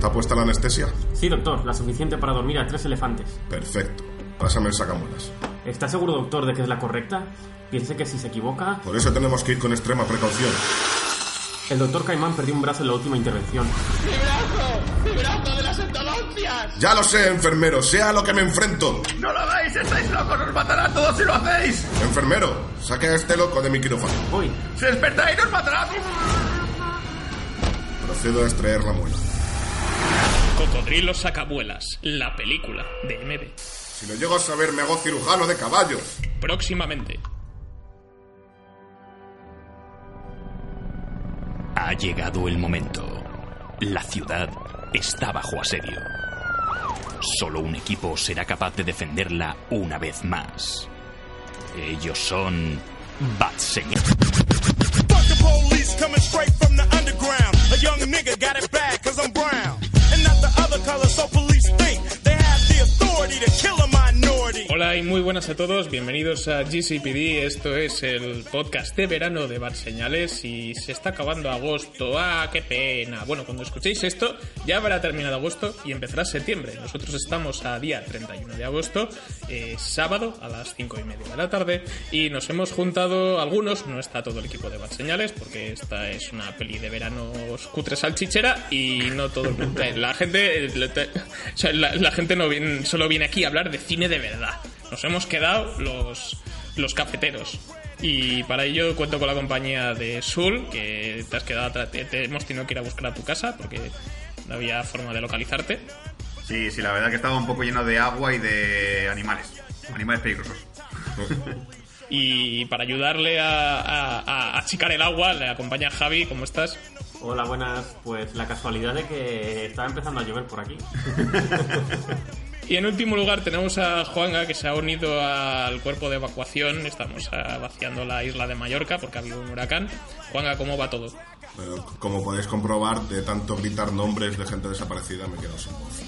¿Está puesta la anestesia? Sí, doctor, la suficiente para dormir a tres elefantes. Perfecto. Pásame el sacamuelas. ¿Está seguro, doctor, de que es la correcta? Piense que si se equivoca... Por eso tenemos que ir con extrema precaución. El doctor Caimán perdió un brazo en la última intervención. ¡Mi brazo! ¡Mi brazo de las endologias! Ya lo sé, enfermero, sea a lo que me enfrento. ¡No lo hagáis! ¡Estáis locos! ¡Os matará a todos si lo hacéis! Enfermero, saque a este loco de mi quirófano. Voy. ¡Si despertáis, nos matará! Procedo a extraer la muela. Cocodrilos Sacabuelas, la película de MB. Si lo llego a saber, me hago cirujano de caballos. Próximamente. Ha llegado el momento. La ciudad está bajo asedio. Solo un equipo será capaz de defenderla una vez más. Ellos son Bat Señor. Fuck the police coming straight from the underground. A young nigga got it bad cause I'm brown. Color, so Hola y muy buenas a todos, bienvenidos a GCPD, esto es el podcast de verano de Bar Señales y se está acabando agosto, ah, qué pena. Bueno, cuando escuchéis esto ya habrá terminado agosto y empezará septiembre. Nosotros estamos a día 31 de agosto, eh, sábado a las 5 y media de la tarde y nos hemos juntado algunos, no está todo el equipo de Bar Señales porque esta es una peli de verano cutre salchichera y no todo el mundo, la gente, la, la gente no viene, solo viene aquí a hablar de cine de verdad. Nos hemos quedado los, los cafeteros. Y para ello cuento con la compañía de Sul, que te has quedado atrás, te, te hemos tenido que ir a buscar a tu casa porque no había forma de localizarte. Sí, sí, la verdad que estaba un poco lleno de agua y de animales. Animales peligrosos. Y para ayudarle a, a- a achicar el agua, le acompaña Javi. ¿Cómo estás? Hola, buenas. Pues la casualidad de que estaba empezando a llover por aquí. Y en último lugar tenemos a Juanga, que se ha unido al cuerpo de evacuación. Estamos ah, vaciando la isla de Mallorca porque ha habido un huracán. Juanga, ¿cómo va todo? Pero como podéis comprobar, de tanto gritar nombres de gente desaparecida me quedo sin voz.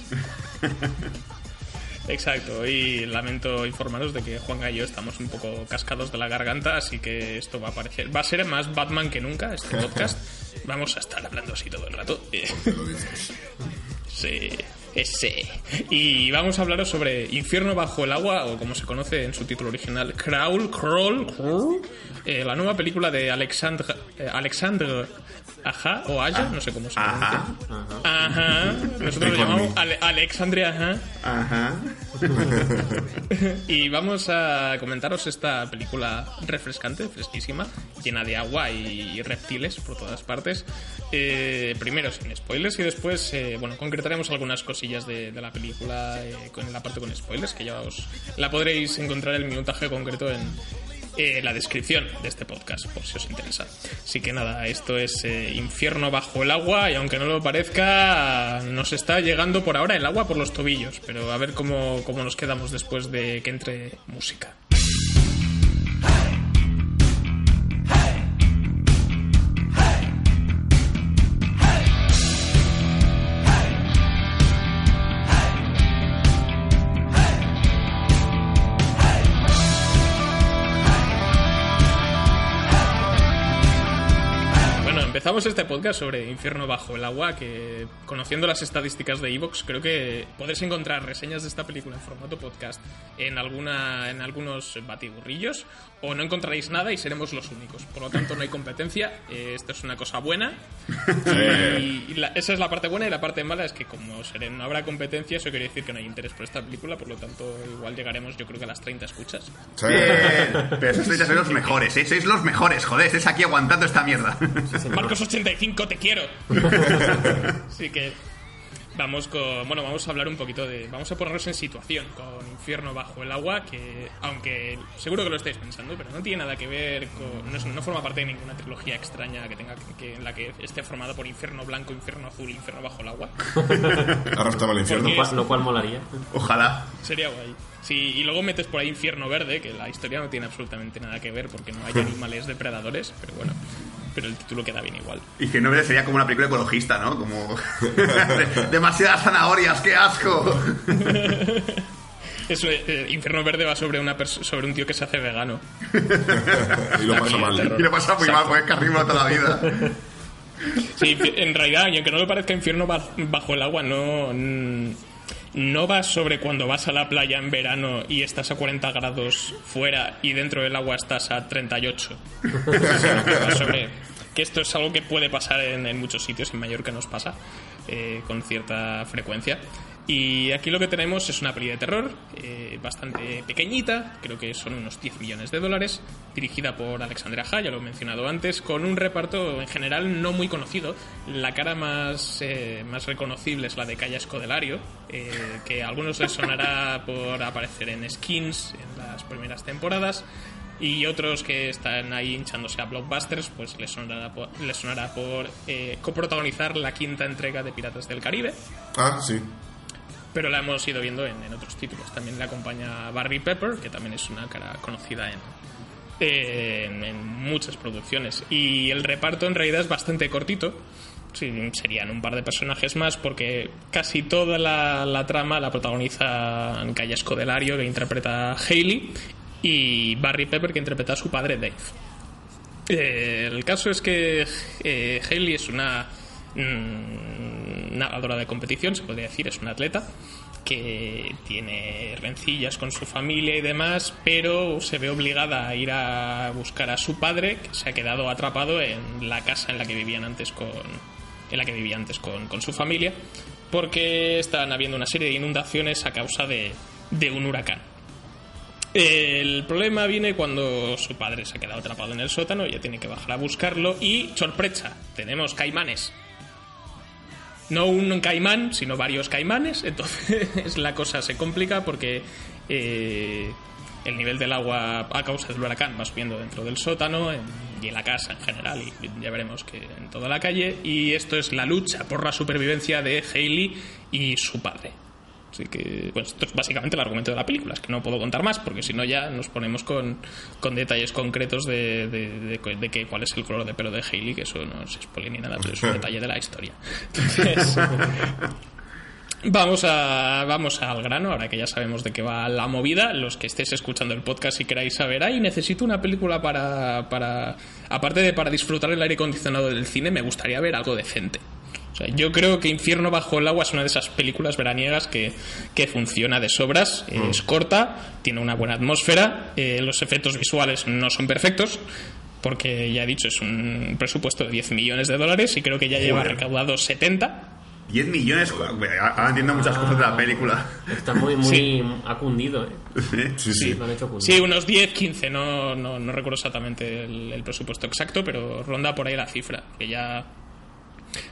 Exacto, y lamento informaros de que Juanga y yo estamos un poco cascados de la garganta, así que esto va a parecer, va a ser más Batman que nunca este podcast. Vamos a estar hablando así todo el rato. Te lo dices. Sí, ese. Y vamos a hablaros sobre Infierno bajo el agua, o como se conoce en su título original, Crawl, Crawl, Crawl, eh, la nueva película de Alexandre, eh, Alexandre Aja, o Aya, no sé cómo se pronuncia. Ajá. Ajá. Nosotros lo llamamos. Ale- Alexandre Ajá. Ajá. Y vamos a comentaros esta película refrescante, fresquísima, llena de agua y reptiles por todas partes. Eh, primero sin spoilers y después, eh, bueno, concretaremos algunas cosillas de, la película eh, con la parte con spoilers, que ya os la podréis encontrar el minutaje concreto en eh, la descripción de este podcast, por si os interesa. Así que nada, esto es eh, Infierno bajo el agua y aunque no lo parezca, nos está llegando por ahora el agua por los tobillos, pero a ver cómo, cómo nos quedamos después de que entre música. Empezamos este podcast sobre Infierno bajo el agua, que conociendo las estadísticas de Evox, creo que podréis encontrar reseñas de esta película en formato podcast en alguna en algunos batiburrillos o no encontraréis nada y seremos los únicos. Por lo tanto, no hay competencia. eh, esto es una cosa buena. Y, y la- esa es la parte buena y la parte mala es que como seré- no habrá competencia, eso quiere decir que no hay interés por esta película, por lo tanto, igual llegaremos yo creo que a las 30 escuchas. Sí. Pero esos sois los mejores, ¿eh? Sois los mejores, joder. Estáis aquí aguantando esta mierda. Marcos 85, te quiero. Así que Vamos con, bueno, vamos a hablar un poquito de, vamos a ponernos en situación con Infierno bajo el agua, que aunque seguro que lo estáis pensando, pero no tiene nada que ver con, no, es- no forma parte de ninguna trilogía extraña que tenga que, que- en la que esté formada por Infierno blanco, Infierno azul, Infierno bajo el agua. Arrastrame al infierno. Cual- Lo cual molaría. Ojalá. Sería guay. Sí, y luego metes por ahí Infierno Verde, que la historia no tiene absolutamente nada que ver porque no hay animales depredadores, pero bueno, pero el título queda bien igual. Y que no sería como una película ecologista, ¿no? Como. Demasiadas zanahorias, qué asco. Eso, eh, Infierno Verde va sobre una sobre un tío que se hace vegano. Y lo pasa mal. Y lo pasa muy mal, porque es carnívoro toda la vida. Sí, en realidad, y aunque no lo parezca Infierno ba- bajo el agua, no no va sobre cuando vas a la playa en verano y estás a 40 grados fuera y dentro del agua estás a 38. Sino que va sobre que esto es algo que puede pasar en, en muchos sitios, en Mallorca nos pasa eh, con cierta frecuencia. Y aquí lo que tenemos es una peli de terror eh, bastante pequeñita, creo que son unos 10 millones de dólares, dirigida por Alexandra Ha, ya lo he mencionado antes, con un reparto en general no muy conocido. La cara más, eh, más reconocible es la de Calla Escodelario, eh, que a algunos les sonará por aparecer en Skins en las primeras temporadas. Y otros que están ahí hinchándose a blockbusters, pues les sonará por, les sonará por eh, coprotagonizar la quinta entrega de Piratas del Caribe Ah, sí. Pero la hemos ido viendo en, otros títulos. También le acompaña Barry Pepper, que también es una cara conocida en, muchas producciones. Y el reparto en realidad es bastante cortito. Serían un par de personajes más porque casi toda la, la trama la protagoniza Calla Escodelario, que interpreta a Hailey, y Barry Pepper, que interpreta a su padre Dave. Eh, el caso es que eh, Hailey es una mm, nadadora de competición, se podría decir, es una atleta que tiene rencillas con su familia y demás, pero se ve obligada a ir a buscar a su padre, que se ha quedado atrapado en la casa en la que vivían antes con en la que vivía antes con, con su familia, porque están habiendo una serie de inundaciones a causa de, de un huracán. El problema viene cuando su padre se ha quedado atrapado en el sótano, ella tiene que bajar a buscarlo y, sorpresa, tenemos caimanes. No un caimán, sino varios caimanes, entonces la cosa se complica porque eh, el nivel del agua a causa del huracán va subiendo dentro del sótano y en la casa en general, y ya veremos que en toda la calle, y esto es la lucha por la supervivencia de Hailey y su padre. Así que, pues esto es básicamente el argumento de la película. Es que no puedo contar más, porque si no ya nos ponemos con, con detalles concretos de, de, de- de que, cuál es el color de pelo de Hailey, que eso no es spoiler ni nada, pero es un detalle de la historia. Entonces, vamos, a, vamos al grano, ahora que ya sabemos de qué va la movida. Los que estéis escuchando el podcast y queráis saber, ay, necesito una película para, para... Aparte de para disfrutar el aire acondicionado del cine, me gustaría ver algo decente. O sea, yo creo que Infierno bajo el agua es una de esas películas veraniegas que, que funciona de sobras, eh, es corta, tiene una buena atmósfera, eh, los efectos visuales no son perfectos, porque ya he dicho, es un presupuesto de 10 millones de dólares y creo que ya lleva Joder. recaudado 70. 10 millones. Ahora entiendo muchas cosas de la película. Está muy, muy. Sí. Ha cundido, ¿eh? Sí, sí. Lo han hecho cundir. Sí, unos 10, 15, no, no, no recuerdo exactamente el, el presupuesto exacto, pero ronda por ahí la cifra, que ya...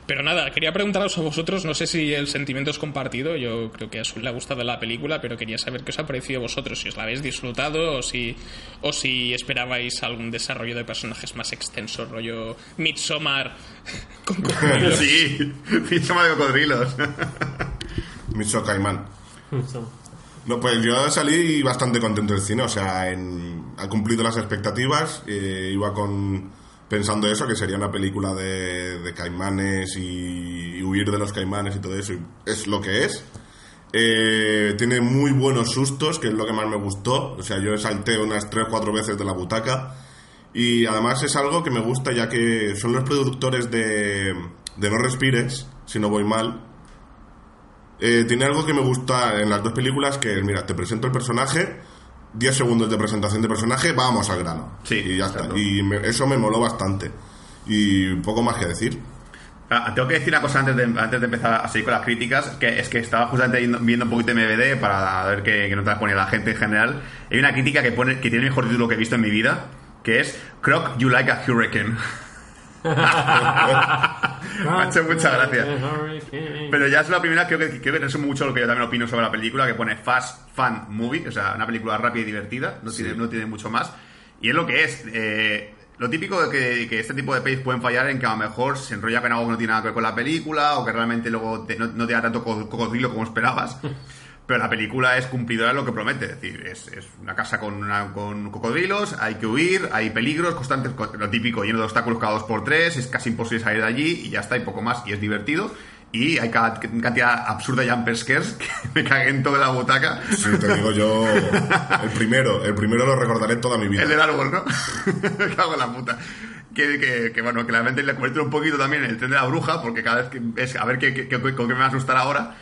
Pero nada, quería preguntaros a vosotros, no sé si el sentimiento es compartido, yo creo que a Azul le ha gustado la película, pero quería saber qué os ha parecido a vosotros, si os la habéis disfrutado o si, o si esperabais algún desarrollo de personajes más extenso, rollo Midsommar con cocodrilos. Sí, fichama de cocodrilos. Caimán. No, pues yo salí bastante contento del cine, o sea, en- ha cumplido las expectativas, eh, iba con pensando eso, que sería una película de, de caimanes y, huir de los caimanes y todo eso, y es lo que es. Eh, tiene muy buenos sustos, que es lo que más me gustó, o sea, yo salté unas 3 o 4 veces de la butaca, y además es algo que me gusta ya que son los productores de, de No Respires, si no voy mal, eh, tiene algo que me gusta en las dos películas, que es, mira, te presento el personaje, 10 segundos de presentación de personaje, vamos al grano. Sí, y ya está. Y me- eso me moló bastante. Y poco más que decir. Ah, Tengo que decir una cosa antes de, antes de empezar a seguir con las críticas, que es que estaba justamente viendo, un poquito MVD para ver qué, qué notas ponía la gente en general. Hay una crítica que pone que tiene el mejor título que he visto en mi vida, que es Croc, You Like a Hurricane. Me ha hecho mucha gracia. Pero ya es la primera, creo que, creo que resume mucho lo que yo también opino sobre la película, que pone Fast Fun Movie, o sea, una película rápida y divertida, no, tiene, no tiene mucho más. Y es lo que es. eh, lo típico de que, que este tipo de pelis pueden fallar en que a lo mejor se enrolla con algo que no tiene nada que ver con la película o que realmente luego te- no, no te da tanto co- cocodrilo como esperabas. Pero la película es cumplidora de lo que promete. Es decir, es, es una casa con, una- con cocodrilos, hay que huir, hay peligros constantes, co- lo típico, lleno de obstáculos cada dos por tres, es casi imposible salir de allí y ya está, y poco más. Y es divertido. Y hay ca- cantidad absurda de jump scares que me cagué en toda la butaca. Sí, te digo yo. El primero, el primero lo recordaré toda mi vida. El del árbol, ¿no? Me cago en la puta. Que, que, que, bueno, que la mente le convierte un poquito también en el tren de la bruja, porque cada vez que es a ver qué, qué- qué- con qué me va a asustar ahora.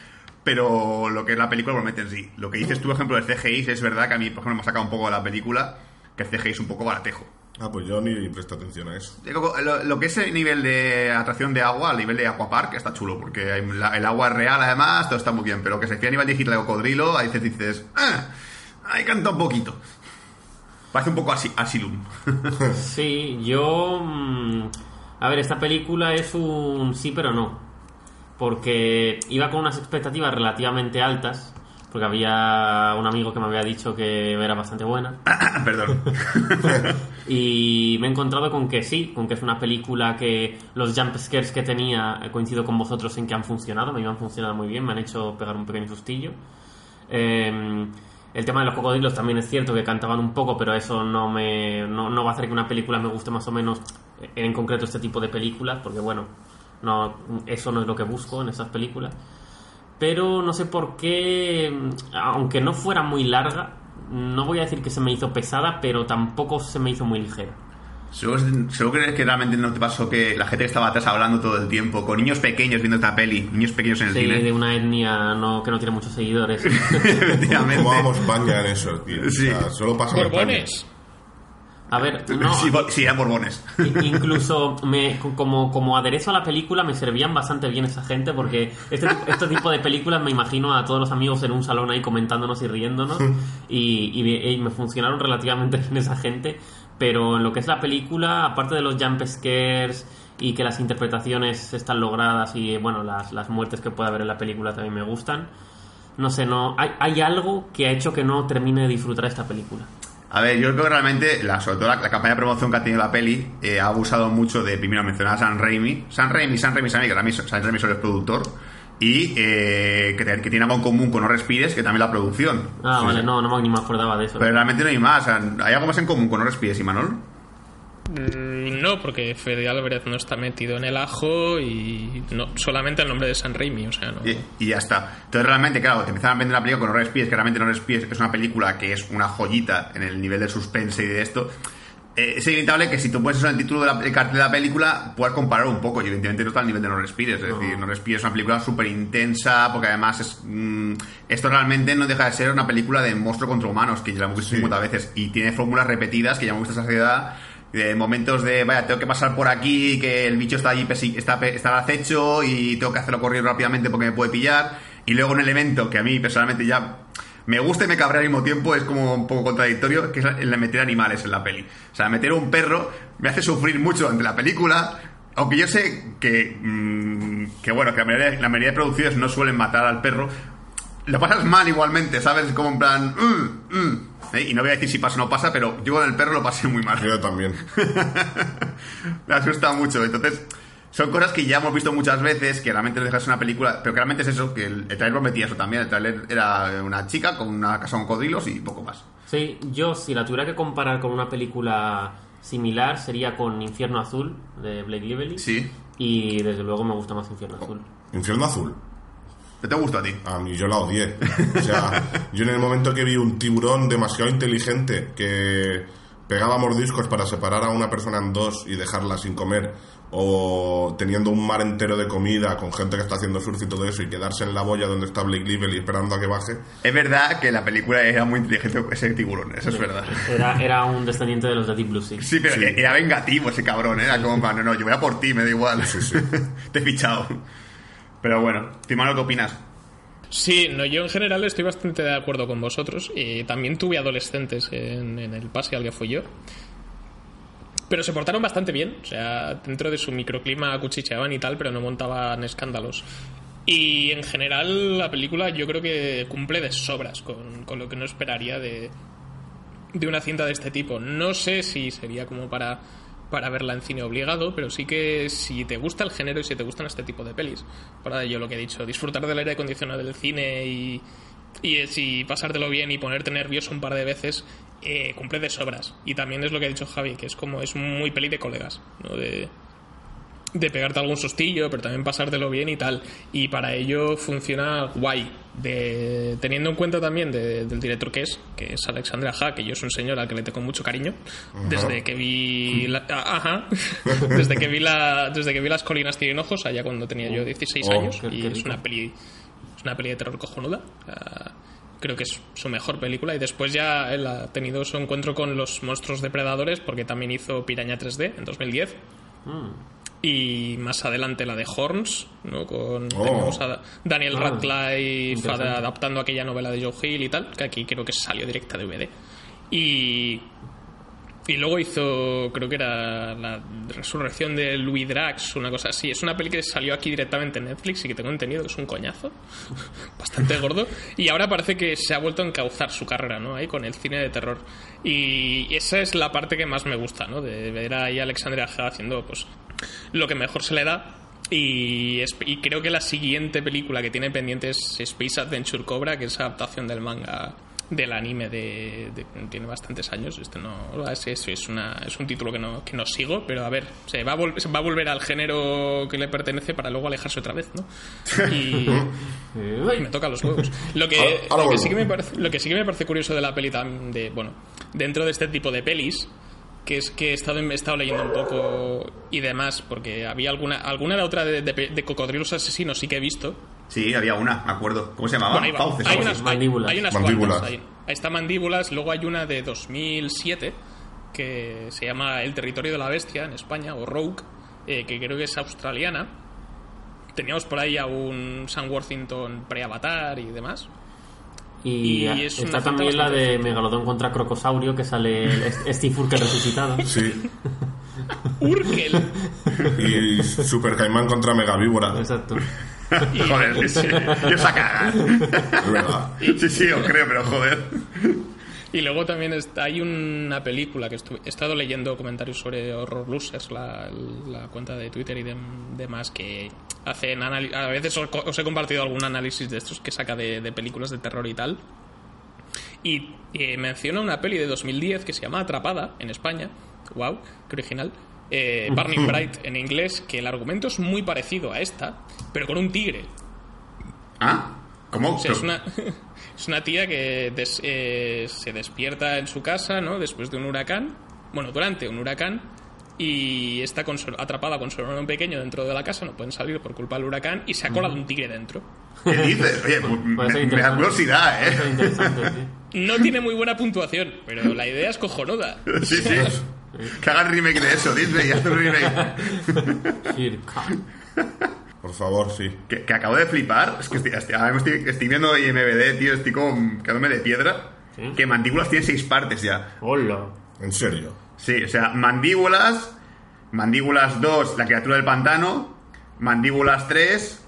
Pero lo que es la película promete en sí. Lo que dices tú, por ejemplo, del CGI, es verdad que a mí, por ejemplo, me ha sacado un poco de la película, que el CGI es un poco baratejo. Ah, pues yo ni presto atención a eso. Lo, lo que es el nivel de atracción de agua, el nivel de Aquapark, está chulo, porque hay la- el agua es real además, todo está muy bien. Pero que se refiere a nivel digital de cocodrilo, ahí dices, dices ah, ahí canta un poquito. Parece un poco así, Asylum. Sí, yo... mm, A ver, esta película es un sí pero no. Porque iba con unas expectativas relativamente altas. Porque había un amigo que me había dicho que era bastante buena. Perdón. Y me he encontrado con que sí, con que es una película que los jump scares que tenía, eh, coincido con vosotros en que han funcionado, me han funcionado muy bien, me han hecho pegar un pequeño sustillo. Eh, el tema de los cocodrilos también es cierto que cantaban un poco, pero eso no me no, no va a hacer que una película me guste más o menos, eh, en concreto este tipo de películas, porque bueno, no eso no es lo que busco en esas películas. Pero no sé por qué, aunque no fuera muy larga, no voy a decir que se me hizo pesada, pero tampoco se me hizo muy ligera. Seguro, seguro crees que realmente no te pasó que la gente que estaba atrás hablando todo el tiempo, con niños pequeños viendo esta peli, niños pequeños en el Sí, cine. de una etnia no, que no tiene muchos seguidores. Efectivamente. ¿Cómo vamos España en eso, tío? Sí. O sea, solo pasa en España. A ver, no, sí, eran borbones. Incluso me, como, como aderezo a la película me servían bastante bien esa gente porque este, tipo- este tipo de películas me imagino a todos los amigos en un salón ahí comentándonos y riéndonos y, y- y me funcionaron relativamente bien esa gente pero en lo que es la película aparte de los jump scares y que las interpretaciones están logradas y bueno las, las muertes que puede haber en la película también me gustan no sé no hay, hay algo que ha hecho que no termine de disfrutar esta película A ver, yo creo que realmente, la, sobre todo la, la campaña de promoción que ha tenido la peli, eh, ha abusado mucho de, primero mencionar a San Raimi. San Raimi, San Raimi, San Raimi, que San Raimi solo es productor. Y eh, que, tiene algo en común con No Respires, que también la producción. ah Sí, vale sí. no, no me- ni me acordaba de eso Pero realmente no hay más. o sea, ¿Hay algo más en común con No Respires y Manol? Mm, No, porque Fede Álvarez no está metido en el ajo y no solamente el nombre de San Raimi, o sea, no. Y, y ya está. Entonces, realmente, claro, te empiezan a vender una película con No Respires, que realmente No Respires es una película que es una joyita en el nivel de suspense y de esto. Eh, es inevitable que si tú pones eso en el título del cartel de la película, puedas comparar un poco. Y evidentemente no está al nivel de No Respires. Es decir, No Respires es una película súper intensa, porque además es, mm, esto realmente no deja de ser una película de monstruo contra humanos, que ya la hemos visto 50 veces. Y tiene fórmulas repetidas que ya hemos visto esa sociedad de momentos de, vaya, tengo que pasar por aquí, que el bicho está allí, está, está al acecho y tengo que hacerlo correr rápidamente porque me puede pillar. Y luego un elemento que a mí personalmente ya me gusta y me cabrea al mismo tiempo, es como un poco contradictorio, que es el meter animales en la peli. O sea, meter un perro me hace sufrir mucho durante la película. Aunque yo sé que, mm, que bueno, que la mayoría, la mayoría de producciones no suelen matar al perro, lo pasas mal igualmente, ¿sabes? Como en plan... "Mm, mm". ¿Eh? Y no voy a decir si pasa o no pasa, pero yo con el perro lo pasé muy mal. Yo también. Me asusta mucho. Entonces, son cosas que ya hemos visto muchas veces, que realmente no dejas una película, pero que realmente es eso, que el, el trailer prometía eso también. El trailer era una chica con una casa con cocodrilos y poco más. Sí, yo si la tuviera que comparar con una película similar sería con Infierno Azul de Blake Lively. Sí. Y desde luego me gusta más Infierno Azul. Infierno Azul. ¿Qué te gusta a ti? A mí yo la odié. O sea, yo en el momento que vi un tiburón demasiado inteligente que pegaba mordiscos para separar a una persona en dos y dejarla sin comer, o teniendo un mar entero de comida con gente que está haciendo surf y todo eso, y quedarse en la boya donde está Blake Lively esperando a que baje, Es verdad que la película era muy inteligente ese tiburón, eso es verdad. Era, era un descendiente de los de Deep Blue Sea. Sí, pero era vengativo ese cabrón, ¿eh? era como, no, no, yo voy a por ti, me da igual. Te he fichado. Pero bueno, Timano, ¿qué opinas? Sí, no, yo en general estoy bastante de acuerdo con vosotros. Y también tuve adolescentes en, el pase al que fui yo. pero se portaron bastante bien. O sea, dentro de su microclima acuchicheaban y tal, pero no montaban escándalos. Y en general la película yo creo que cumple de sobras con, con lo que no esperaría de, de una cinta de este tipo. No sé si sería como para, para verla en cine obligado, pero sí que si te gusta el género y si te gustan este tipo de pelis, para yo lo que he dicho, disfrutar del aire acondicionado del cine y, y si pasártelo bien y ponerte nervioso un par de veces, eh, cumple de sobras. Y también es lo que ha dicho Javi, que es como es muy peli de colegas, ¿no? De, de pegarte algún sustillo, pero también pasártelo bien y tal. Y para ello funciona guay. De, teniendo en cuenta también de- del director que es, que es Alexandra Ha, que yo es un señor al que le tengo mucho cariño. Desde que vi. la- ah, ajá. desde que vi la, desde que vi las colinas tienen ojos, allá cuando tenía yo 16 Oh, años. y es una peli. Es una peli de terror cojonuda. Ah, creo que es su mejor película. Y después ya él ha tenido su encuentro con los monstruos depredadores, porque también hizo Piraña 3D en 2010 y más adelante la de Horns, ¿no? Con Oh. tenemos a Daniel Ah, Radcliffe adaptando aquella novela de Joe Hill y tal, que aquí creo que salió directa de DVD. Y y luego hizo, creo que era la resurrección de Louis Drax, una cosa así. Es una peli que salió aquí directamente en Netflix y que tengo entendido que es un coñazo, bastante gordo. Y ahora parece que se ha vuelto a encauzar su carrera, ¿no? Ahí con el cine de terror. Y esa es la parte que más me gusta, ¿no? De ver ahí a Alexandria Haga haciendo, pues, lo que mejor se le da. Y, es- y creo que la siguiente película que tiene pendiente es Space Adventure Cobra, que es adaptación del manga del anime de, de- tiene bastantes años este no es, es, es una, es un título que no, que no sigo pero a ver se va a, vol- se va a volver al género que le pertenece para luego alejarse otra vez ¿no? y me toca los huevos lo que, Ahora- ahora lo, que sí que me parece, lo que sí que me parece curioso de la peli de bueno dentro de este tipo de pelis que es que he estado, he estado leyendo un poco y demás porque había alguna alguna de otra de, de- de cocodrilos asesinos sí que he visto Sí, había una, me acuerdo. ¿Cómo se llamaba? bueno. Fauces, hay, unas. Mandíbulas. hay, hay unas Mandíbulas. cuantas. Ahí, ahí está Mandíbulas, luego hay una de 2007 que se llama El territorio de la bestia en España, o Rogue, eh, que creo que es australiana. Teníamos por ahí a un Sam Worthington pre-avatar y demás. Y, Y es una está también la de Megalodón contra Crocosaurio, que sale Steve Urkel resucitado. Sí. Urkel. Y Super Caimán contra Megavíbora. Exacto. Joder, sí, sí. Yo saca. Es verdad. Sí, sí, os creo, pero joder. Y luego también está, hay una película que he estado leyendo comentarios sobre Horror Losers, la, la cuenta de Twitter y dem- demás, que hacen A veces os, os he compartido algún análisis de estos que saca de, de películas de terror y tal. Y eh, menciona una peli de 2010 que se llama Atrapada en España. ¡Wow! ¡Qué original! Eh, Burning Bright en inglés, que el argumento es muy parecido a esta, pero con un tigre. ¿Ah? ¿Cómo? O sea, es una, es una tía que des- eh, se despierta en su casa, ¿no? Después de un huracán. Bueno, durante un huracán. Y está con atrapada con su hermano pequeño dentro de la casa. No pueden salir por culpa del huracán. Y se ha colado un tigre dentro. ¿Qué dices? Oye, pues, me, da curiosidad, ¿eh? sí. No tiene muy buena puntuación, pero la idea es cojonuda. Sí, sí. Que hagan remake de eso, Disney, haz un remake. Por favor, sí. Que, que acabo de flipar. Es que estoy, estoy, ahora me estoy, estoy viendo IMBD, tío, estoy como quedándome de piedra. ¿Sí? Que mandíbulas tiene seis partes ya. Hola. En serio. Sí, o sea, mandíbulas, mandíbulas 2, la criatura del pantano, mandíbulas 3,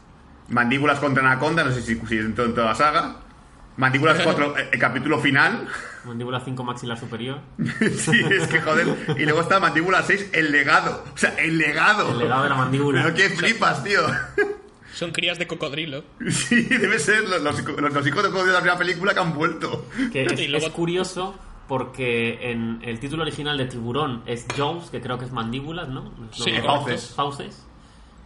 mandíbulas contra anaconda, no sé si, si to- en toda la saga, mandíbulas 4, el, capítulo final, Mandíbula 5 maxilar superior. sí, es que joder, y luego está mandíbula 6, el legado, o sea, el legado. El legado de la mandíbula. Pero qué flipas, tío. Son crías de cocodrilo. Sí, debe ser los, los, los- los hijos de Código de la primera película que han vuelto. Que es, Y luego- es curioso porque en el título original de Tiburón es Jaws, que creo que es mandíbulas, ¿no? Sí, no, fauces. Fauces.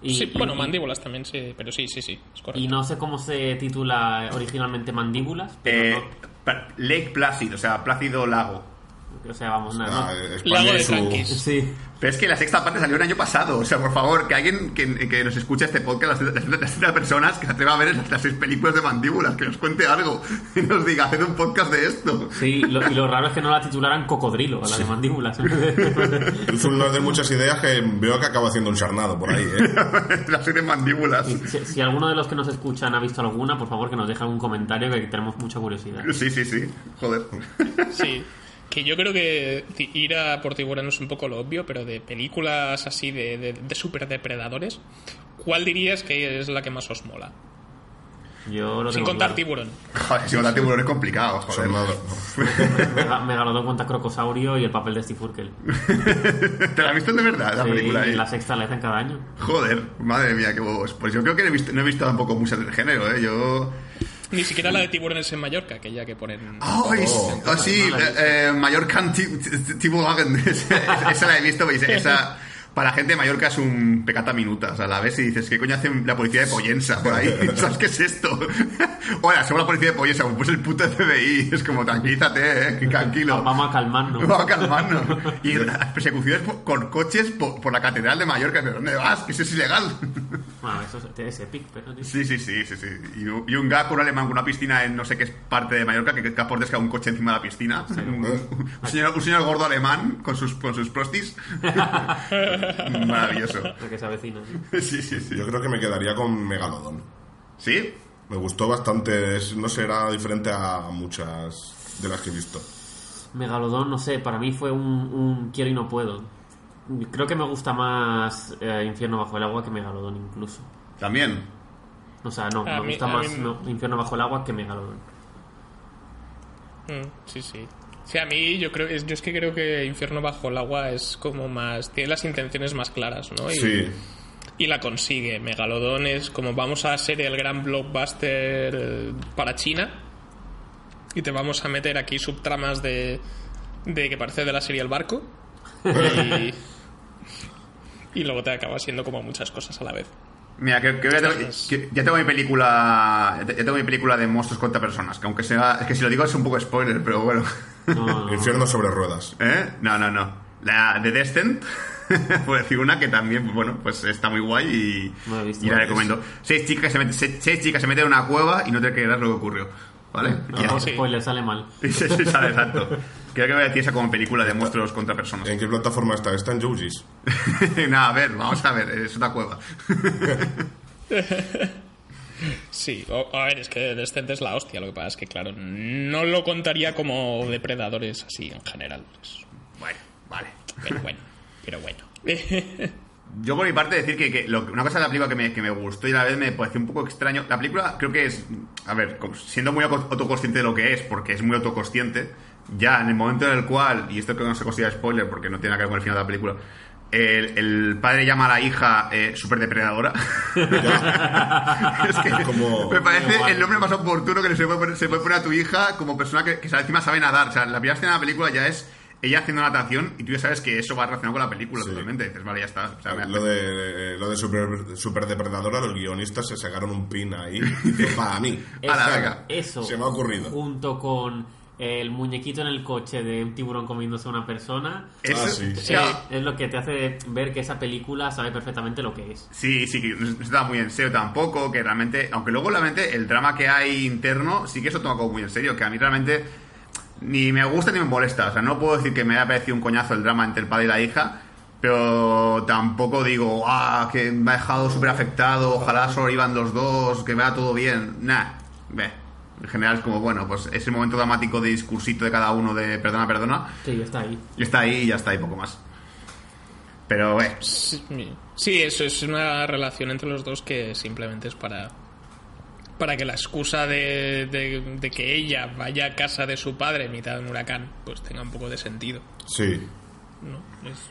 Y- sí, bueno, y- mandíbulas también, sí, pero sí, sí, sí, es correcto. Y no sé cómo se titula originalmente mandíbulas, pero Eh, Lake Placid, o sea, Plácido Lago. O sea, vamos, no, Ah, Lago de su... Sí. Pero es que la sexta parte salió el año pasado. O sea, por favor, que alguien que, que nos escuche este podcast, las, las, las 30 personas que se atreva a ver las, las seis películas de mandíbulas, que nos cuente algo y nos diga, haced un podcast de esto. Sí, lo- y lo raro es que no la titularan Cocodrilo, la de mandíbulas. Es uno de muchas ideas que veo que acaba haciendo un charnado por ahí, ¿eh? la serie de mandíbulas. si, si alguno de los que nos escuchan ha visto alguna, por favor que nos deje algún comentario que tenemos mucha curiosidad. Sí, sí, sí. Joder. Sí. Que yo creo que ir a por tiburón es un poco lo obvio, pero de películas así de, de, de super depredadores, ¿cuál dirías que es la que más os mola? Yo lo Sin contar claro. tiburón. Joder, si contar tiburón es complicado, joder. Megalodón contra Crocosaurio y el papel de Steve Urkel. ¿Te la has visto de verdad, la Sí, película ahí? la sexta la hacen cada año. Joder, madre mía, qué huevos. Pues yo creo que no he visto, no he visto tampoco muchas del género, ¿eh? Yo... Ni siquiera la de tiburones en Mallorca, aquella que ponen... ¡Ay! Oh, ah, sí, no la he visto. eh, eh, Mallorca Ti- Ti- Tiburon. esa, esa la he visto, veis, esa... Para la gente de Mallorca es un pecata minuta. O sea, la ves y dices, ¿qué coño hace la policía de Pollensa por ahí? ¿Sabes qué es esto? Hola, somos la policía de Pollensa. Pues el puto FBI. Es como, tranquilízate, eh, tranquilo. Vamos a calmarnos. Vamos a calmarnos. Y las persecuciones por- con coches por, por la catedral de Mallorca. ¿Pero dónde vas? Que eso es ilegal. Bueno, eso es, es epic, pero... Sí, sí, sí, sí, sí. Y, un- y un gag, un alemán con una piscina en no sé qué es parte de Mallorca, que que capaz un coche encima de la piscina. Un, un señor, un señor gordo alemán con sus, con sus prostis. Maravilloso. Lo que se avecina. Sí, sí, sí. Yo creo que me quedaría con Megalodón. ¿Sí? Me gustó bastante, es- no sé, era diferente a muchas de las que he visto. Megalodón, no sé, para mí fue un, un quiero y no puedo. Creo que me gusta más eh, Infierno bajo el agua que Megalodón incluso. También. O sea, no, A me mí- gusta más no, Infierno bajo el agua que Megalodón. Mm, sí, sí. Sí, a mí yo creo yo es que creo que Infierno bajo el agua es como más tiene las intenciones más claras, ¿no? Y, Sí, y la consigue. Megalodón es como vamos a ser el gran blockbuster eh, para China y te vamos a meter aquí subtramas de de que parece de la serie El Barco y y luego te acaba siendo como muchas cosas a la vez. Mira, ya, tengo, que ya tengo mi película. Ya tengo mi película de monstruos contra personas. Que aunque sea. Es que si lo digo es un poco spoiler, pero bueno. No, no, no. Infierno sobre ruedas. ¿Eh? No, no, no. La de Descent, por decir una que también, bueno, pues está muy guay y, No visto. y la recomiendo. Seis chicas, se meten, seis, seis chicas se meten en una cueva y no te creerás lo que ocurrió. ¿Vale? No, Ya. no, sí. spoiler, sale mal. Y se, se sale exacto. Creo que voy a decir esa como película de monstruos contra personas. ¿En qué plataforma está? Está en Jojis. Nada, a ver, vamos a ver, es una cueva. Sí, o- a ver, es que Descent es la hostia, lo que pasa es que claro, no lo contaría como depredadores así en general. pues, Bueno, vale. Pero bueno, pero bueno. Yo por mi parte decir que, que lo- una cosa de la película que me, que me gustó y a la vez me pareció un poco extraño. La película creo que es, a ver, siendo muy auto- autoconsciente de lo que es, porque es muy autoconsciente, ya en el momento en el cual, y esto creo que no se considera spoiler porque no tiene nada que ver con el final de la película, el, el padre llama a la hija eh, super depredadora. es que Como- me parece el nombre más oportuno que se puede poner, se puede poner a tu hija como persona que, que encima sabe nadar. O sea, la primera escena de la película ya es ella haciendo natación y tú ya sabes que eso va relacionado con la película Sí. totalmente. Dices, vale, ya está. O sea, me- Lo de, lo de super, super depredadora, los guionistas se sacaron un pin ahí. y Para mí. Eso, eso Se me ha ocurrido. junto con el muñequito en el coche de un tiburón comiéndose a una persona Eso- Ah, sí. o sea, es lo que te hace ver que esa película sabe perfectamente lo que es. Sí, sí, que no se toma muy en serio tampoco, que realmente, aunque luego realmente el drama que hay interno sí que eso toma como muy en serio, que a mí realmente ni me gusta ni me molesta, o sea, no puedo decir que me haya parecido un coñazo el drama entre el padre y la hija, pero tampoco digo, ah, que me ha dejado súper afectado, ojalá sobrevivan los dos, que vaya todo bien, nah, ve. En general es como, bueno, pues ese momento dramático de discursito de cada uno de perdona, perdona, Sí, está ahí. y está ahí y ya está, y poco más. Pero, eh, Sí, eso es una relación entre los dos que simplemente es para para que la excusa de, de- de que ella vaya a casa de su padre en mitad de un huracán pues tenga un poco de sentido Sí. ¿no? Es-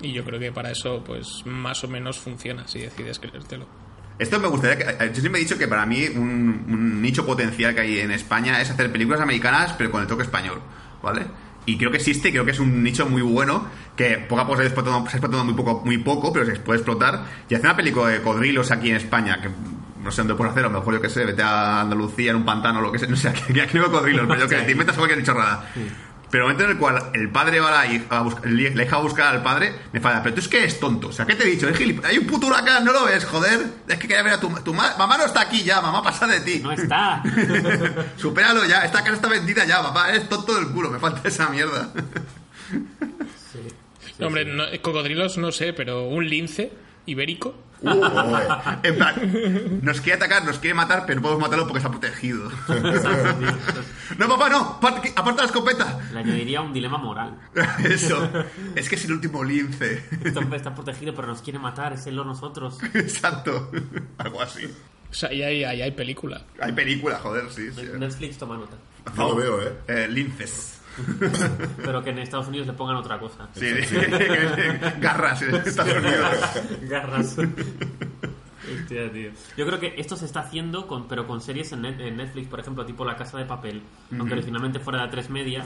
y yo creo que para eso pues más o menos funciona si decides creértelo Esto me gustaría que. eh, Yo siempre he dicho que para mí un, un nicho potencial que hay en España es hacer películas americanas, pero con el toque español, ¿vale? Y creo que existe, creo que es un nicho muy bueno, que poco a poco se ha explotado, se ha explotado muy, poco, muy poco, pero se puede explotar. Y hacer una película de codrilos aquí en España, que no sé dónde puedes hacer, a lo mejor yo que sé, vete a Andalucía en un pantano o lo que sea, no sé, aquí, aquí no hay codrilos, pero yo que te inventas cualquier chorrada. Pero el momento en el cual el padre va a la hija a, buscar, la hija va a buscar al padre, me falla. Pero tú es que eres tonto. O sea, ¿qué te he dicho? Hay un puto huracán, ¿no lo ves? Joder. Es que quería ver a tu, tu ma- mamá. no está aquí ya, mamá pasa de ti. No está. Supéralo ya. Esta casa está vendida ya, papá. Eres tonto del culo. Me falta esa mierda. hombre no- cocodrilos no sé pero un lince ibérico En plan, nos quiere atacar, nos quiere matar, pero no podemos matarlo porque está protegido. no, papá, no, aparte aparta la escopeta. Le añadiría un dilema moral. Eso, es que es el último lince. Está, está protegido, pero nos quiere matar, es él o nosotros. Exacto, algo así. O sea, y hay, hay, hay película. Hay película, joder, sí. sí. Netflix toma nota. No lo veo, ¿eh? Eh, linces. Pero que en Estados Unidos le pongan otra cosa. Sí, garras en Estados Unidos. Garras. Hostia, tío. Yo creo que esto se está haciendo, con, pero con series en, Net- en Netflix, por ejemplo, tipo La Casa de Papel, aunque originalmente fuera de tres media.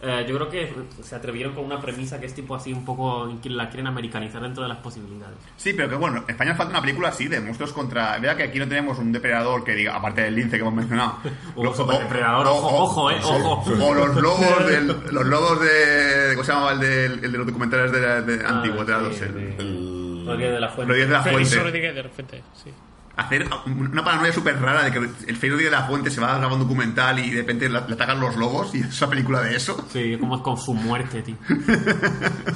Eh, yo creo que se atrevieron con una premisa que es tipo así un poco la quieren americanizar dentro de las posibilidades. Sí, pero que bueno, en España falta una película así de monstruos contra. Vea que aquí no tenemos un depredador que diga, aparte del lince que hemos mencionado. Un Lo- superdepredador, o- ojo, o- ojo, eh, ojo. O los lobos del, los lobos de. ¿Cómo se llamaba el de, el de los documentales de, de Ah, antiguos? de la sí, dos, el- de- El- Los días de la fuente. Los de la fuente. Rodríguez de repente, sí. Hacer una paranoia súper rara de que el Día de la Fuente se va a grabar un documental y de repente le atacan los lobos y es una película de eso. Sí, como es con su muerte, tío.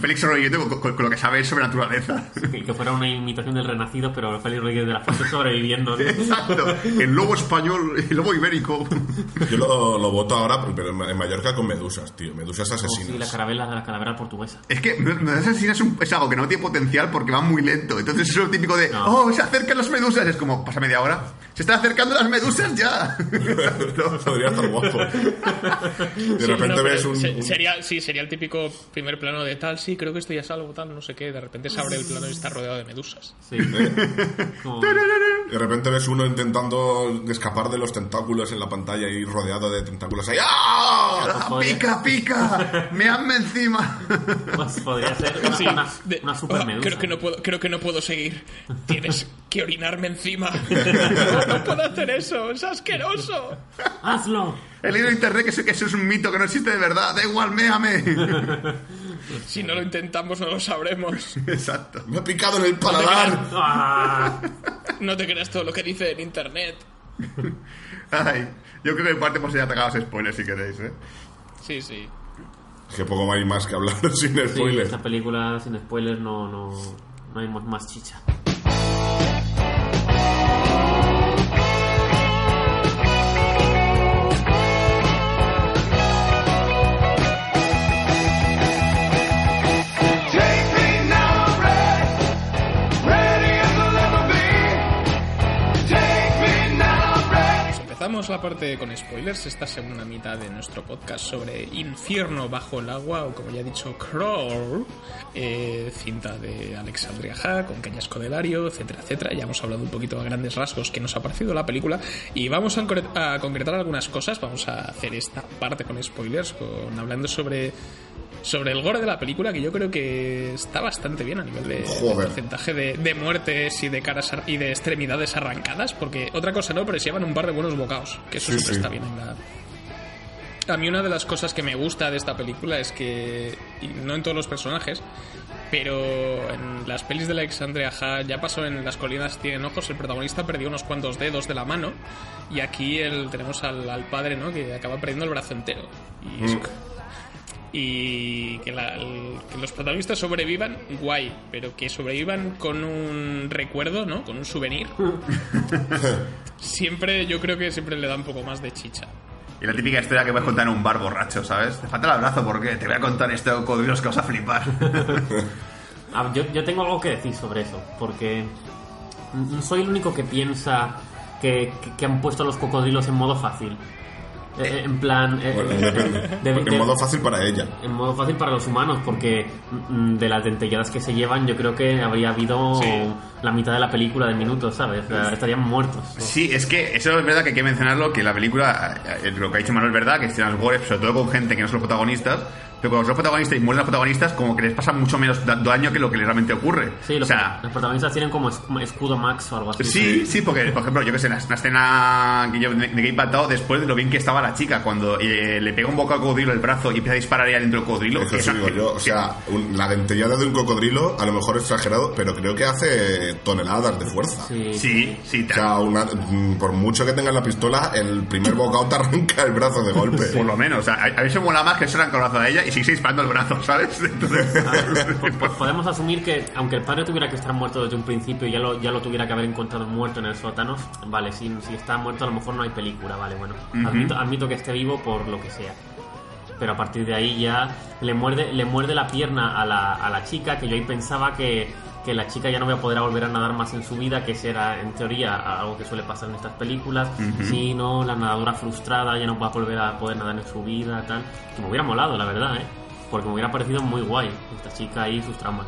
Félix Rodríguez con, con- con lo que sabe sobre naturaleza. Que, que fuera una imitación del Renacido, pero Félix Rodríguez de la Fuente sobreviviendo. ¿no? Exacto. El lobo español, el lobo ibérico. Yo lo, lo voto ahora, pero en Mallorca con medusas, tío. Medusas Oh, sí, la asesinas. carabela de la calavera portuguesa. Es que Medusas Asesinas es, un- es algo que no tiene potencial porque va muy lento. Entonces es lo típico de, No. oh, se acercan las medusas. Es como, pasa media hora. Se están acercando las medusas ya. Podría estar guapo. De Sí, repente no, ves un, se- un- sería, sí, sería el típico primer plano de tal, sí, creo que estoy a salvo, tal, no sé qué. De repente se abre el plano y está rodeado de medusas. Sí. Como- De repente ves uno intentando escapar de los tentáculos en la pantalla y rodeado de tentáculos ahí. ¡Ah! Ah, pica, pica. Me hanme encima. pues podría ser una, Sí, una, super "Ah, medusa. creo que no puedo, creo que no puedo seguir. Tienes que orinarme encima. No, no puedo hacer eso, es asqueroso. ¡Hazlo! He leído en internet que eso, que eso es un mito que no existe de verdad. Da igual, méame. Si no lo intentamos, no lo sabremos. Exacto. Me ha picado en el paladar. ¡Ah! No te creas todo lo que dice en internet. Ay, yo creo que en parte hemos ya atacado los spoilers si queréis, ¿eh? Sí, sí. Es que poco hay más que hablar sin Sí, spoilers. esta película sin spoilers no, no, no hay más- más chicha. La parte con spoilers, esta segunda mitad de nuestro podcast sobre Infierno bajo el agua, o como ya he dicho, Crawl, eh, cinta de Alexandria Ha, con Cañas Codelario, etcétera, etcétera. Ya hemos hablado un poquito a grandes rasgos que nos ha parecido la película y vamos a, concre- a concretar algunas cosas. Vamos a hacer esta parte con spoilers, con, hablando sobre sobre el gore de la película, que yo creo que está bastante bien a nivel de, de porcentaje de, de muertes y de caras ar- y de extremidades arrancadas, porque otra cosa no, pero se llevan un par de buenos bocados, que eso Sí, siempre sí. está bien en la... A mí una de las cosas que me gusta de esta película es que, y no en todos los personajes, pero en las pelis de Alexandria Ha ya pasó en Las colinas tienen ojos, el protagonista perdió unos cuantos dedos de la mano y aquí el, tenemos al, al padre, ¿no? Que acaba perdiendo el brazo entero. Y es- y que, la- el- que los protagonistas sobrevivan, guay, pero que sobrevivan con un recuerdo, ¿no? Con un souvenir. siempre, yo creo que siempre le da un poco más de chicha. Y la típica historia que puedes contar en un bar borracho, ¿sabes? Te falta el abrazo porque te voy a contar esto cocodrilos que vas a flipar. Ah, yo, yo tengo algo que decir sobre eso, porque soy el único que piensa que, que- que han puesto a los cocodrilos en modo fácil. Eh, eh, en plan... eh, Bueno, depende. de- de- en modo fácil para ella. en modo fácil para los humanos, porque mm, de las dentelladas que se llevan, yo creo que habría habido Sí. la mitad de la película de minutos, ¿sabes? O sea, estarían muertos. Sí, es que eso es verdad que hay que mencionarlo, que la película, eh, lo que ha dicho Manuel es verdad, que escenas gore, sobre todo con gente que no son los protagonistas, pero cuando son los protagonistas y mueren los protagonistas, como que les pasa mucho menos da- daño que lo que les realmente ocurre. Sí, o los, sea, los protagonistas tienen como es- escudo max o algo así. Sí, sí, porque, por ejemplo, yo que sé, una, una escena que yo me quedé impactado después de lo bien que estaba a la chica cuando eh, le pega un boca al cocodrilo el brazo y empieza a disparar ahí dentro del cocodrilo. Eso sí digo yo. O sea, un- la dentellada de un cocodrilo, a lo mejor es exagerado, pero creo que hace toneladas de fuerza. Sí, Sí, sí, O sea, una- mm, por mucho que tengas la pistola, el primer bocado te arranca el brazo de golpe. por lo menos. O sea, a, a mí se mola más que se arranca el brazo a ella y sigue disparando el brazo, ¿sabes? Entonces, Pues- pues podemos asumir que, aunque el padre tuviera que estar muerto desde un principio y ya lo, ya lo tuviera que haber encontrado muerto en el sótano, vale, si, si está muerto a lo mejor no hay película, vale, bueno. admito, admito que esté vivo por lo que sea. Pero a partir de ahí ya le muerde, le muerde la pierna a la, a la chica, que yo ahí pensaba que, que la chica ya no voy a poder volver a nadar más en su vida, que ese era en teoría algo que suele pasar en estas películas. Si no, la nadadora frustrada ya no va a volver a poder nadar en su vida, tal. Que me hubiera molado, la verdad, ¿eh? Porque me hubiera parecido muy guay esta chica y sus traumas.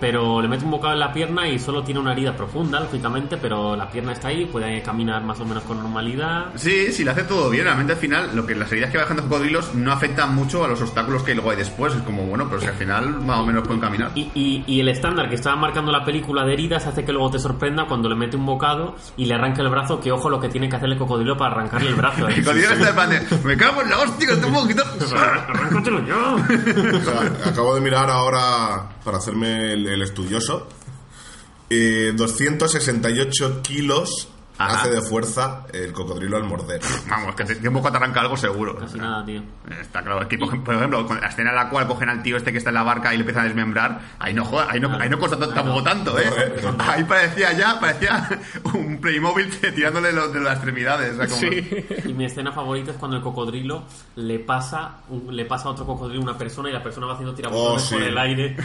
Pero le mete un bocado en la pierna y solo tiene una herida profunda, lógicamente, pero la pierna está ahí, puede caminar más o menos con normalidad. sí, sí, lo hace todo bien. Realmente al final, lo que las heridas que va dejando cocodrilos no afectan mucho a los obstáculos que luego hay después. Es como, bueno, pero si al final más o menos pueden caminar. Y, y- y el estándar que estaba marcando la película de heridas hace que luego te sorprenda cuando le mete un bocado y le arranca el brazo, que ojo lo que tiene que hacer el cocodrilo para arrancarle el brazo. ¿eh? El cocodrilo está de plan de, me cago en la hostia, que te puedo quitar. Arráncatelo yo. O sea, acabo de mirar ahora para hacerme el, el estudioso. Eh, 268 kilos Ajá. hace de fuerza el cocodrilo al morder. Vamos, que un boca te arranca algo seguro. Casi nada, tío. Está claro, es que, por ejemplo- con la escena en la cual cogen al tío este que está en la barca y le empiezan a desmembrar, ahí no joda, ahí no, ahí no costó tampoco tanto, ¿eh? Ahí parecía ya, parecía un Playmobil tirándole lo- de las extremidades. o sea, como- Sí. Y mi escena favorita es cuando el cocodrilo le pasa un- le pasa a otro cocodrilo a una persona y la persona va haciendo tirabotones Oh, sí. por el aire.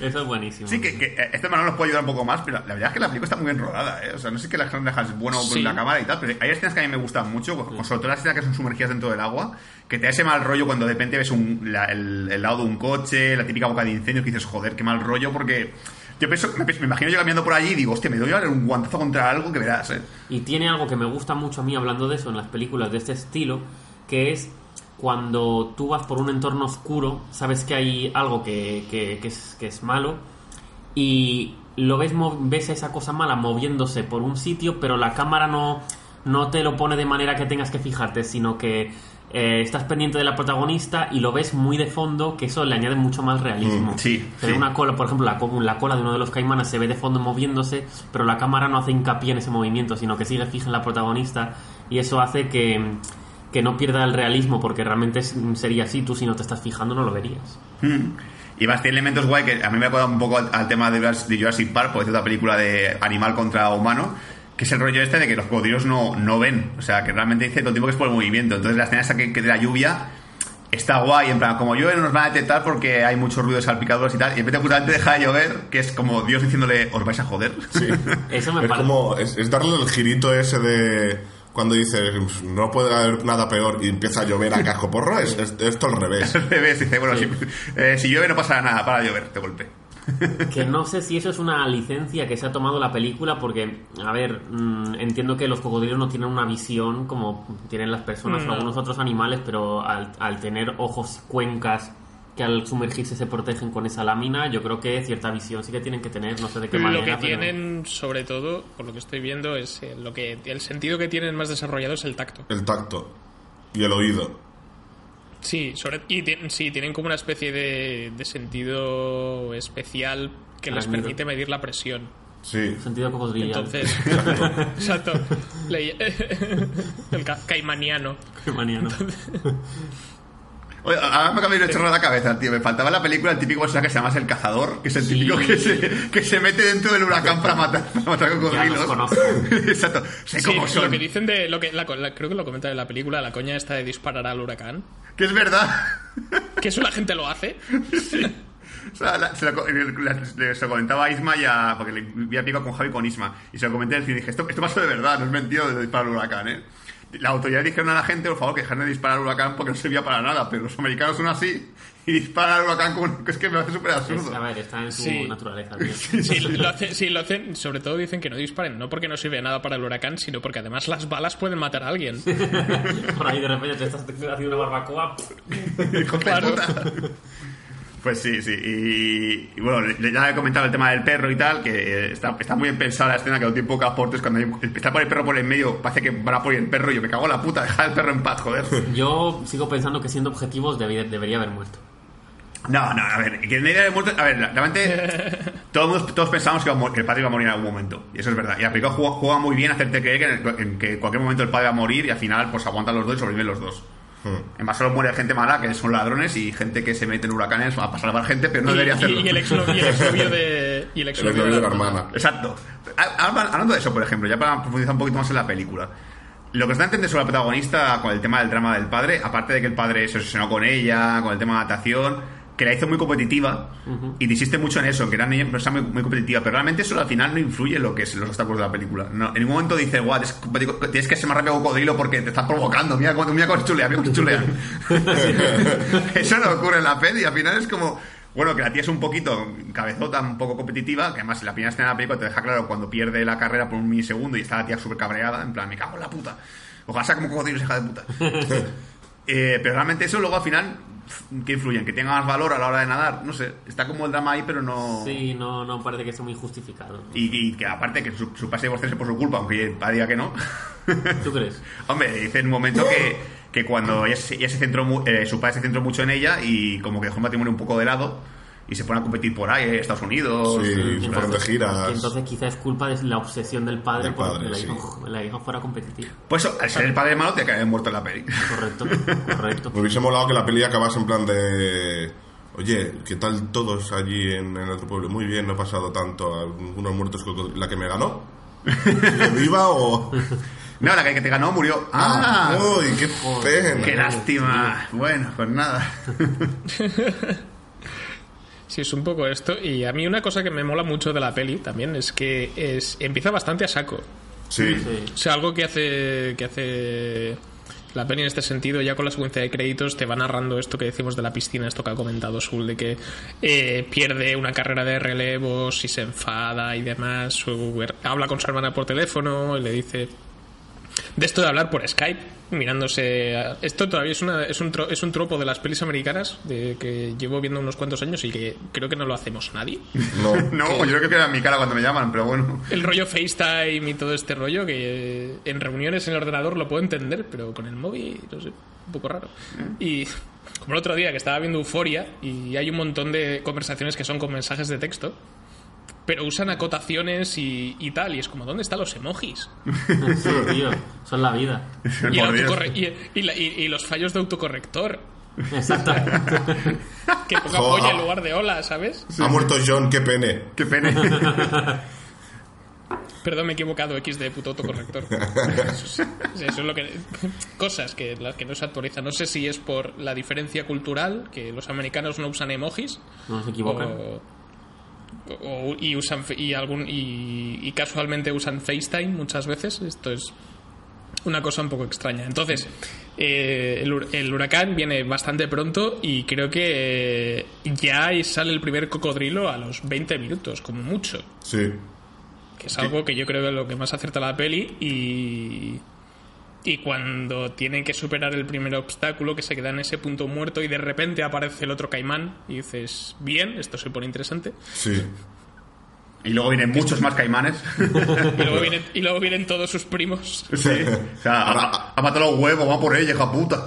Eso es buenísimo. Sí, que, que eh, este Manuel nos puede ayudar un poco más, pero la verdad es que la película está muy bien rodada, ¿eh? O sea, no sé que la gente es bueno con Sí. la cámara y tal, pero hay escenas que a mí me gustan mucho, con- sobre todo las escenas que son sumergidas dentro del agua, que te da ese mal rollo cuando de repente ves un- la- el, el lado de un coche, la típica boca de incendio, que dices, joder, qué mal rollo, porque yo pienso, me, me imagino yo caminando por allí y digo, hostia, me doy a un guantazo contra algo que verás, ¿eh? Y tiene algo que me gusta mucho a mí hablando de eso en las películas de este estilo, que es cuando tú vas por un entorno oscuro, sabes que hay algo que, que- que es, que es malo y lo ves, ves esa cosa mala moviéndose por un sitio, pero la cámara no, no te lo pone de manera que tengas que fijarte, sino que eh, estás pendiente de la protagonista y lo ves muy de fondo, que eso le añade mucho más realismo. Mm, sí, sí. una cola, por ejemplo, la, co- la cola de uno de los caimanes se ve de fondo moviéndose, pero la cámara no hace hincapié en ese movimiento, sino que sigue fija en la protagonista y eso hace que, que no pierda el realismo, porque realmente sería así, tú si no te estás fijando no lo verías. Mm. Y más, tiene elementos guay que a mí me ha un poco al, al tema de, Jurassic- Park, porque es otra película de animal contra humano, que es el rollo este de que los cocodrilos no, no ven. O sea, que realmente dice todo el tiempo que es por el movimiento. Entonces la escena esa que, que de la lluvia está guay, en plan, como llueve no nos van a detectar porque hay mucho ruido de salpicaduras y tal. Y en vez de justamente dejar de llover, que es como Dios diciéndole, os vais a joder. Sí. Eso me es parece- como es, es darle el girito ese de cuando dices no puede haber nada peor y empieza a llover a casco porro es, es- esto al revés Al revés, dice, bueno, si, eh, si llueve no pasará nada, para llover, de golpe. Que no sé si eso es una licencia que se ha tomado la película, porque, a ver, mm, entiendo que los cocodrilos no tienen una visión como tienen las personas o No. algunos otros animales, pero al, al tener ojos cuencas que al sumergirse se protegen con esa lámina, yo creo que cierta visión sí que tienen que tener, no sé de qué manera. Lo que pero- tienen, sobre todo, por lo que estoy viendo, es eh, lo que el sentido que tienen más desarrollado es el tacto. el tacto y el oído Sí, sobre, y sí, tienen como una especie de, de sentido especial que les permite medir la presión. sí Sentido cocodrilial. Entonces, exacto, Le- el ca- caimaniano. Qué manía, ¿no? Oye, ahora me acaba de la cabeza, tío. Me faltaba en la película el típico personaje que se llama el cazador, que es el Sí. típico que se, que se mete dentro del huracán para matar, para matar cocodrilos. Exacto. Sé Sí, cómo lo son. que dicen de lo que la, la- creo que lo comentan en la película, la coña esta de disparar al huracán, Que es verdad. que eso la gente lo hace. O sea, la- se, lo, le- se lo comentaba a Isma y a, porque le había picado con Javi y con Isma. Y se lo comenté y dije, esto, esto pasó de verdad, no es mentira de disparar al huracán, ¿eh? Las autoridades dijeron a la gente, por favor, que dejaran de disparar al huracán porque no servía para nada. Pero los americanos son así y disparan al huracán como que es que me hace súper Es- absurdo. a ver, está en su Sí. naturaleza. tío. Sí, lo hacen, sí, lo hacen, sobre todo dicen que no disparen, no porque no sirve de nada para el huracán, sino porque además las balas pueden matar a alguien. Por ahí de repente te estás haciendo una barbacoa. Hijo de Claro. puta. Pues sí, sí. Y, y bueno, ya he comentado el tema del perro y tal, que eh, está, está muy bien pensada la escena, que no tiene pocos aportes. Cuando está por el perro por el medio, parece que van a por el perro y yo me cago en la puta, deja el perro en paz, joder. Yo sigo pensando que siendo objetivos debería haber muerto. No, no, a ver, que no haya muerto. A ver, realmente todos, todos pensamos que, el padre iba a morir en algún momento. Y eso es verdad. Y la película juega, juega muy bien hacerte creer que en, el- en que en cualquier momento el padre va a morir y al final pues aguantan los dos y sobreviven los dos. En más solo muere gente mala, que son ladrones y gente que se mete en huracanes a salvar gente, pero no y, debería y- hacerlo. y el exnovio, y el exnovio de. Y el exnovio de la hermana. Exacto. Ha- habla- Hablando de eso, por ejemplo, ya para profundizar un poquito más en la película. Lo que os da a entender sobre la protagonista con el tema del drama del padre, aparte de que el padre se obsesionó con ella, con el tema de natación, que la hizo muy competitiva y te insiste mucho en eso, que era una persona muy, muy competitiva, pero realmente eso al final no influye en lo que es los obstáculos de la película. No, en ningún momento dice, guau, tienes, que ser más rápido que cocodrilo porque te están provocando, mira cómo, mira cómo chulea, mira cómo chulea. eso no ocurre en la peli, al final es como... Bueno, que la tía es un poquito cabezota, un poco competitiva, que además en la primera escena de la película te deja claro cuando pierde la carrera por un milisegundo y está la tía súper cabreada, en plan, me cago en la puta. Ojalá sea como cocodrilo, hija de puta. Eh, pero realmente eso luego al final, que influye? En que tenga más valor a la hora de nadar, no sé, está como el drama ahí, pero no... Sí, no, no parece que sea muy justificado. Y, y que aparte que su, su pase de divorciarse por su culpa, aunque diga que no. ¿Tú crees? Hombre, dice en un momento que, que cuando ella, se- ella se centró, eh, su padre se centró mucho en ella y como que dejó el matrimonio un poco de lado y se pone a competir por ahí, eh, Estados Unidos. Sí, eh, de Que giras. entonces quizá es culpa de la obsesión del padre Del por padre, que la, sí. hija, la hija fuera competitiva. Pues eso, al ser el padre malo, te cae muerto en la peli. Correcto, correcto. Me hubiese molado que la peli acabase en plan de. Oye, ¿qué tal todos allí en, en el otro pueblo? Muy bien, no he pasado tanto. Algunos muertos con la que me ganó. ¿Sigue viva o.? No, la que que te ganó murió. ¡Ah! ¡Uy, qué pena! ¡Qué lástima! Bueno, pues nada. Sí, es un poco esto. Y a mí una cosa que me mola mucho de la peli también es que es, empieza bastante a saco. Sí. Sí. O sea, algo que hace, que hace la peli en este sentido, ya con la secuencia de créditos, te va narrando esto que decimos de la piscina, esto que ha comentado Sul, de que eh, pierde una carrera de relevos y se enfada y demás. Su habla con su hermana por teléfono y le dice. De esto de hablar por Skype, mirándose. a- Esto todavía es, una, es, un tro- es un tropo de las pelis americanas de que llevo viendo unos cuantos años y que creo que no lo hacemos nadie. No. No, yo creo que era mi cara cuando me llaman, pero bueno. El rollo FaceTime y todo este rollo que eh, en reuniones en el ordenador lo puedo entender, pero con el móvil, no sé, un poco raro. Y como el otro día que estaba viendo Euforia y hay un montón de conversaciones que son con mensajes de texto, pero usan acotaciones y, y tal, y es como, ¿dónde están los emojis? Sí, tío, son la vida. Y, el Por Dios. autocorre- y- y la- y- y los fallos de autocorrector. Exacto. Que ponga Joder. polla en lugar de hola, ¿sabes? Ha muerto John, qué pene. Qué pena. Perdón, me he equivocado, X de puto autocorrector. Eso es, eso es lo que. Cosas que las que no se actualizan. No sé si es por la diferencia cultural, que los americanos no usan emojis. No se equivocan. O, o- y usan y algún y, y casualmente usan FaceTime muchas veces. Esto es una cosa un poco extraña. Entonces, eh, el, hur- el huracán viene bastante pronto y creo que eh, ya sale el primer cocodrilo a los 20 minutos, como mucho Sí. que es algo que yo creo que es lo que más acerta la peli y y cuando tienen que superar el primer obstáculo que se queda en ese punto muerto y de repente aparece el otro caimán y dices bien esto se pone interesante Sí. Y luego vienen muchos más caimanes. y luego vienen, y luego vienen todos sus primos Sí. O sea, ha, ha matado los huevos, va por ella, hija puta.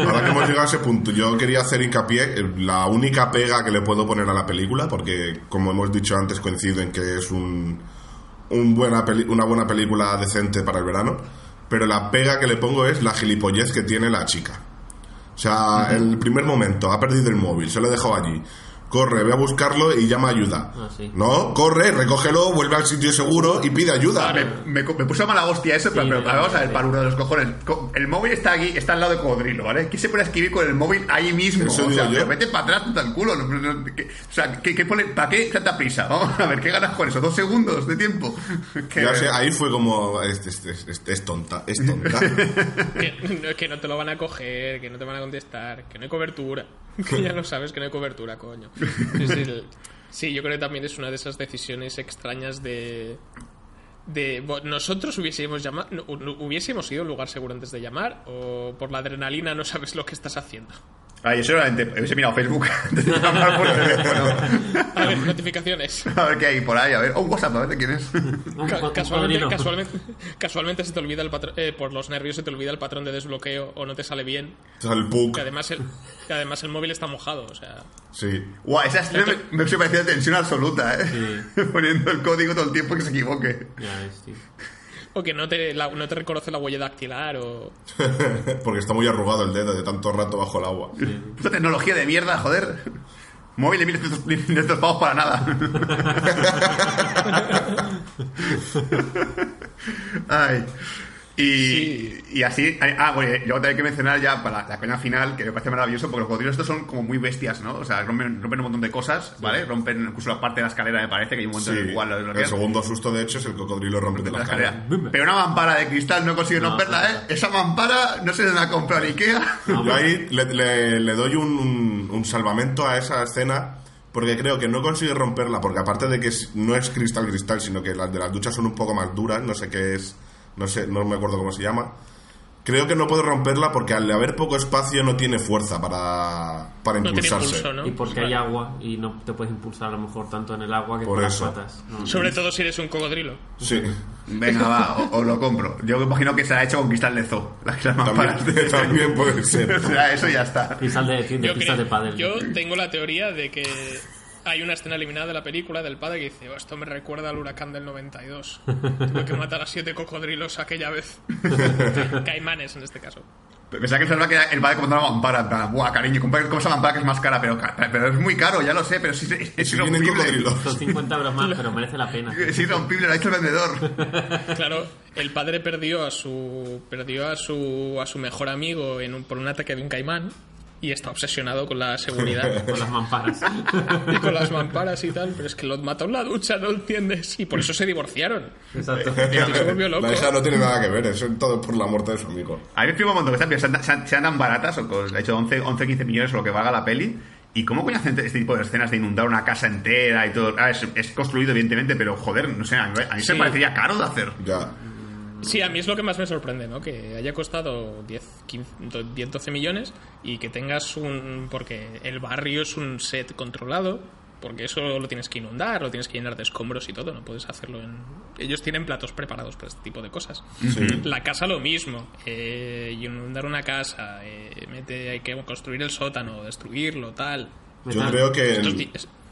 Ahora que hemos llegado a ese punto, yo quería hacer hincapié la única pega que le puedo poner a la película, porque como hemos dicho antes, coincido en que es un, un buena peli- una buena película decente para el verano, pero la pega que le pongo es la gilipollez que tiene la chica. O sea, el primer momento, ha perdido el móvil, se lo he dejado allí. Corre, ve a buscarlo y llama ayuda. Ah, sí. No, corre, recógelo, vuelve al sitio seguro y pide ayuda. Me, me, me puso mala hostia eso, pero, Sí, pero me- vamos a ver, para uno de los cojones. Co- El móvil está aquí, está al lado de cocodrilo, ¿vale? ¿Quién se puede escribir con el móvil ahí mismo? Eso o sea, pero vete para atrás, puta el culo. no- no- no- que- o sea, ¿qué, qué pone- ¿para qué tanta prisa? Vamos a ver, ¿qué ganas con eso? ¿Dos segundos de tiempo? Ya sé, ahí fue como, es, es- es- es- es tonta, es tonta. que, no- que no te lo van a coger que no te van a contestar que no hay cobertura que ya lo sabes que no hay cobertura coño. Sí, yo creo que también es una de esas decisiones extrañas de de nosotros hubiésemos llamado hubiésemos ido a un lugar seguro antes de llamar o por la adrenalina no sabes lo que estás haciendo Ay, yo solamente hubiese mirado Facebook antes de llamar por teléfono. A ver, notificaciones. A ver qué hay por ahí, a ver. Oh, WhatsApp, a ver de quién es. Ca- casualmente, casualmente, casualmente se te olvida el patrón, eh, por los nervios se te olvida el patrón de desbloqueo o no te sale bien. El pug. Que además el, que además el móvil está mojado, o sea. Sí. Guau, esa escena me, me parecía tensión absoluta, ¿eh? Poniendo el código todo el tiempo que se equivoque. Ya ves, tío. O que no te, la- no te reconoce la huella dactilar o... Porque está muy arrugado el dedo de tanto rato bajo el agua. Puta tecnología de mierda, joder. Móvil de 1500 pavos para nada. Ay. Y, y así, ah, bueno, luego también hay que mencionar ya para la coña final, que me parece maravilloso, porque los cocodrilos estos son como muy bestias, ¿no? O sea, rompen, rompen un montón de cosas, ¿vale? Rompen incluso la parte de la escalera, me parece, que hay un momento Sí. en el cual lo El desbloquean. segundo susto, de hecho, es el cocodrilo rompe de de la la escalera. escalera. Pero una mampara de cristal no consigue No, romperla, no, ¿eh? Esa mampara no se la ha comprado en Ikea. Yo ahí le, le- le doy un, un- un salvamento a esa escena porque creo que no consigue romperla, porque aparte de que no es cristal cristal, sino que las de las duchas son un poco más duras, no sé qué es, no sé, no me acuerdo cómo se llama. Creo que no puede romperla porque al haber poco espacio no tiene fuerza para, para No impulsarse. impulso, ¿no? Y porque hay agua y no te puedes impulsar a lo mejor tanto en el agua que Por con eso. las patas. No, Sobre todo si eres un cocodrilo. Sí, Venga, va, o- os lo compro. Yo me imagino que se ha hecho con cristal de zoo. Las también, también puede ser. o sea, eso ya está. Cristal de, de Yo, creo- de pádel. yo tengo la teoría de que hay una escena eliminada de la película del padre que dice, "Oh, esto me recuerda al huracán del 92. Tuve que matar a siete cocodrilos aquella vez. Caimanes en este caso. Pensaba que pensaba que el padre comprando una mampara. plan, Buah, cariño, compra esa mampara que es más cara, pero, pero es muy caro, ya lo sé, pero sí es, es irrompible. Son 50 euros más, pero merece la pena. Es irrompible, lo ha dicho el vendedor. Claro, el padre perdió a su perdió a su a su mejor amigo en un- por un ataque de un caimán y está obsesionado con la seguridad Con las mamparas. y con las mamparas y tal, pero es que lo mató en la ducha, no entiendes, y por eso se divorciaron. Exacto. Se volvió loco. La hija no tiene nada que ver, eso es todo por la muerte de su amigo. A mí me un montón que sean, sean tan baratas, o con, de hecho 11, 11, 15 millones o lo que valga la peli. ¿Y cómo coño hacen este tipo de escenas de inundar una casa entera y todo? Ah, es, es construido, evidentemente, pero joder, no sé, a mí, a mí se Sí. me parecería caro de hacer. Ya. Sí, a mí es lo que más me sorprende, ¿no? Que haya costado 10, 15, 10 12 millones y que tengas un... porque el barrio es un set controlado, porque eso lo tienes que inundar, lo tienes que llenar de escombros y todo, no puedes hacerlo en... Ellos tienen platos preparados para este tipo de cosas. La casa lo mismo, eh, inundar una casa, eh, mete, hay que construir el sótano, destruirlo, tal. Yo creo que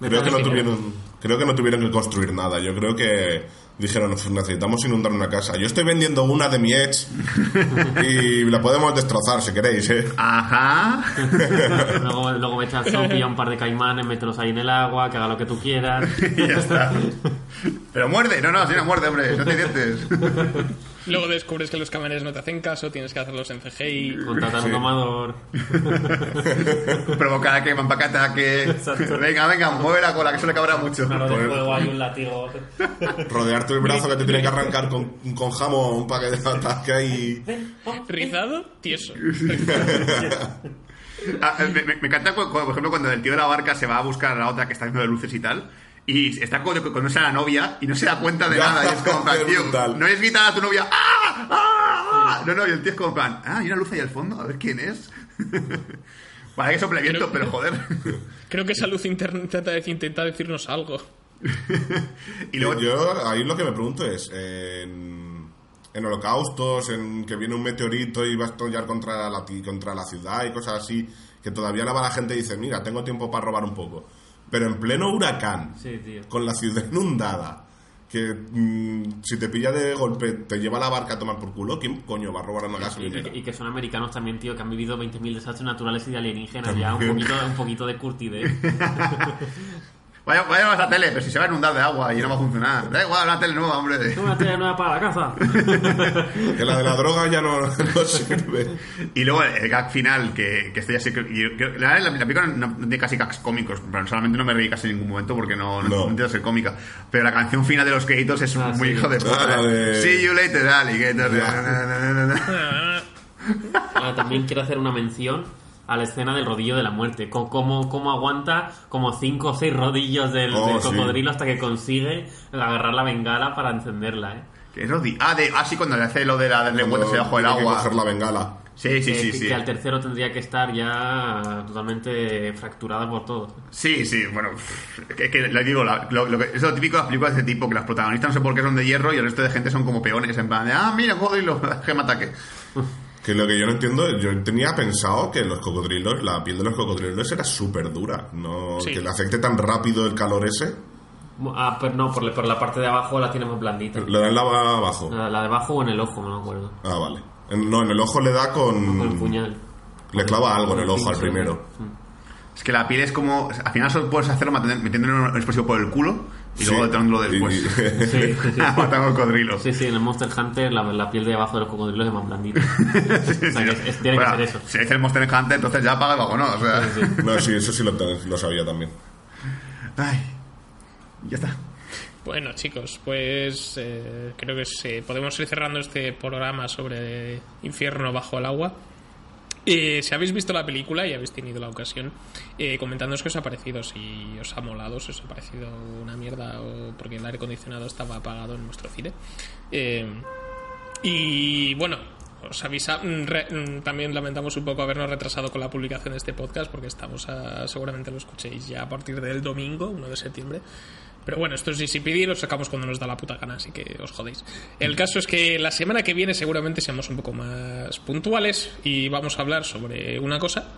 creo que no tuvieron creo que no tuvieron que construir nada. Yo creo que dijeron "Pues necesitamos inundar una casa. Yo estoy vendiendo una de mi ex y la podemos destrozar si queréis. ¿eh? Ajá. luego, luego al zoo, pilla un par de caimanes, mételos ahí en el agua, que haga lo que tú quieras. y ya está. Pero muerde, no, no, si no muerde, hombre, no te dientes. Luego descubres que los camareros no te hacen caso, tienes que hacerlos en CGI. Contratar un domador. Provocar que mampacata, que. Venga, venga, mueve la cola, que eso le cabrá mucho. Claro, de fuego hay un látigo. Rodearte el brazo que te tiene que arrancar con, con jamón para que te ataque y Rizado, tieso. Ah, me, me- encanta, por ejemplo, cuando el tío de la barca se va a buscar a la otra que está haciendo de luces y tal. Y está con, con a la novia y no se da cuenta de nada. Y es como, plan, tío, no es gritar a tu novia. ¡Ah! ¡Ah! No, no, y el tío es como, en plan, ah, hay una luz ahí al fondo, a ver quién es. Para que sople viento, pero joder. Creo que esa luz interna intenta, intenta decirnos algo. y luego, yo ahí lo que me pregunto es en, en holocaustos, en que viene un meteorito y va a estallar contra la, contra la ciudad y cosas así, que todavía la, la gente dice, mira, tengo tiempo para robar un poco. Pero en pleno huracán, Sí, tío. con la ciudad inundada, que mm, si te pilla de golpe te lleva la barca a tomar por culo, ¿quién coño va a robar una Y, gasolinera? y- y que son americanos también, tío, que han vivido 20.000 desastres naturales y de alienígenas. También. Ya un poquito, un poquito de curtidez. vaya, vaya a esa tele, pero si se va a inundar de agua y no va a funcionar. Da igual, una tele nueva, hombre. Una tele nueva para la casa. Que la de la droga ya no, no sirve. Y luego el gag final, que, que estoy así. que- yo- que- la, la, la película no, no tiene casi gags cómicos. Personalmente no me reí casi en ningún momento porque no, no, intento ser cómica. Pero la canción final de los créditos es Ah, muy sí. hijo de puta. Ah, de- See you later, alligator. Ya. Na, na, na, na, na. Ah, también quiero hacer una mención a la escena del rodillo de la muerte. Co- Cómo, cómo aguanta como cinco o seis rodillos del, Oh, del sí. cocodrilo hasta que consigue agarrar la bengala para encenderla, ¿eh? ¿Qué es Roddy? Ah, de, ah, sí, cuando le hace lo de la Cuando debajo del tiene que agua. coger la bengala. Sí, sí, que, sí, que- sí. que al tercero tendría que estar ya totalmente fracturada por todo. Sí, sí, bueno, que, que le digo, la- lo, lo que, es lo típico de las películas de este tipo, que las protagonistas no sé por qué son de hierro y el resto de gente son como peones, en plan de, ah, mira, cocodrilo, que me ataque. Que lo que yo no entiendo, yo tenía pensado que los cocodrilos, la piel de los cocodrilos era súper dura. No, Sí. Que le afecte tan rápido el calor ese. Ah, pero no, por, la- por la parte de abajo la tiene más blandita. Le da en la abajo. La, la de abajo o en el ojo, no me acuerdo. Ah, vale. No, en el ojo le da Con el con. puñal. Le clava algo en el ojo al primero. Es que la piel es como, al final solo puedes hacerlo metiéndole un explosivo por el culo y Sí. luego detenerlo Y- después. Sí, sí, sí. Matar a un cocodrilo. Sí, sí, en el Monster Hunter la, la piel de abajo de los cocodrilos es más blandita. O sea, que es- es- tiene que ser eso. Si es el Monster Hunter, entonces ya apaga el vago, ¿no? O sea, Sí, sí. No, sí, eso sí lo, lo sabía también. Ay, ya está. Bueno, chicos, pues eh, creo que se- podemos ir cerrando este programa sobre Infierno bajo el agua. Eh, si habéis visto la película y habéis tenido la ocasión, eh, comentadnos qué os ha parecido, si os ha molado, si os ha parecido una mierda o porque el aire acondicionado estaba apagado en nuestro cine. Eh, y bueno, os avisa, mm, mm, también lamentamos un poco habernos retrasado con la publicación de este podcast porque estamos a, seguramente lo escuchéis ya a partir del domingo, 1 de septiembre. Pero bueno, esto es GCPD, lo sacamos cuando nos da la puta gana, así que os jodéis. El caso es que la semana que viene seguramente seamos un poco más puntuales y vamos a hablar sobre una cosa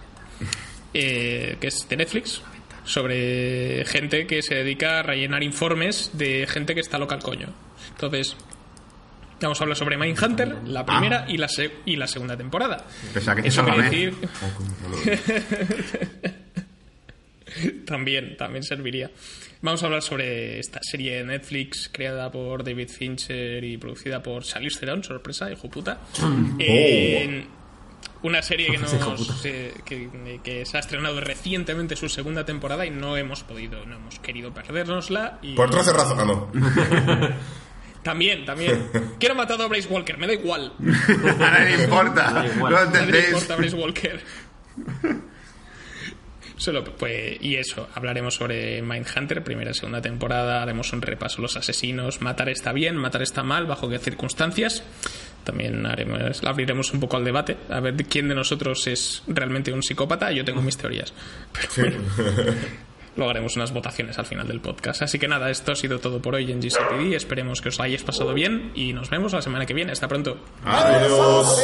eh, que es de Netflix, sobre gente que se dedica a rellenar informes de gente que está loca al coño. Entonces, vamos a hablar sobre Mindhunter, la primera y, la y la segunda temporada. Pensaba que Eso quiere decir... también, también serviría. Vamos a hablar sobre esta serie de Netflix creada por David Fincher y producida por Charlize Theron, sorpresa, hijo puta. Eh, una serie que, nos, eh, que, que se ha estrenado recientemente su segunda temporada y no hemos podido, no hemos querido perdérnosla. Y Por 13 razones. Ah, no. También, también. Quiero matar a Bryce Walker, me da igual. A nadie importa. No entendéis. importa Bryce Walker. Solo, pues, y eso, hablaremos sobre Mindhunter, primera y segunda temporada, haremos un repaso a los asesinos, matar está bien, matar está mal, bajo qué circunstancias. También haremos, abriremos un poco al debate, a ver quién de nosotros es realmente un psicópata, yo tengo mis teorías. Pero bueno, luego haremos unas votaciones al final del podcast. Así que nada, esto ha sido todo por hoy en GCPD, esperemos que os lo hayáis pasado bien y nos vemos la semana que viene, hasta pronto. Adiós.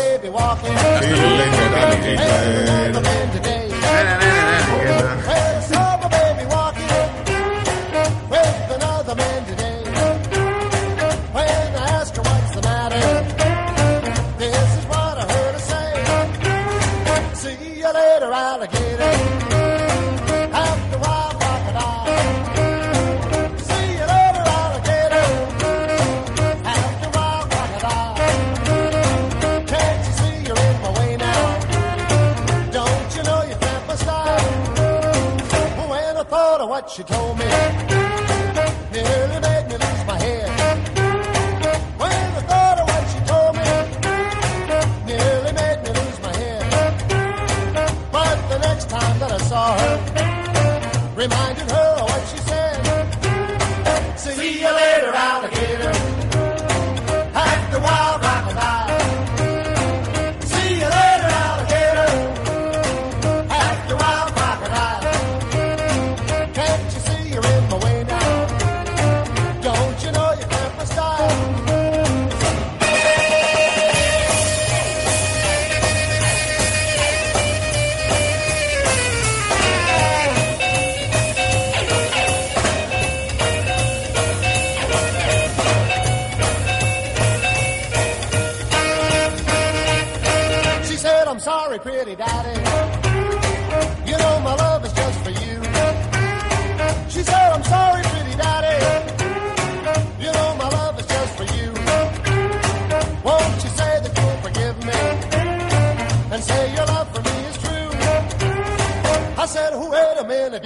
I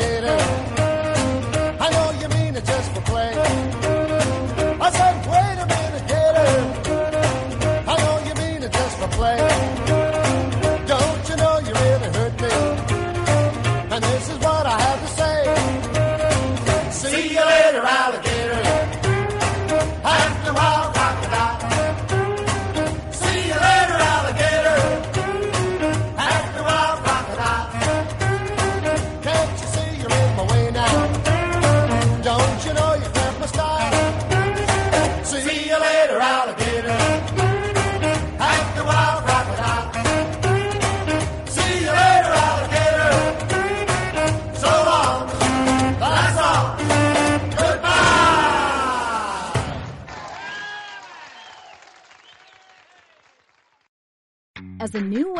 know you mean it just for play.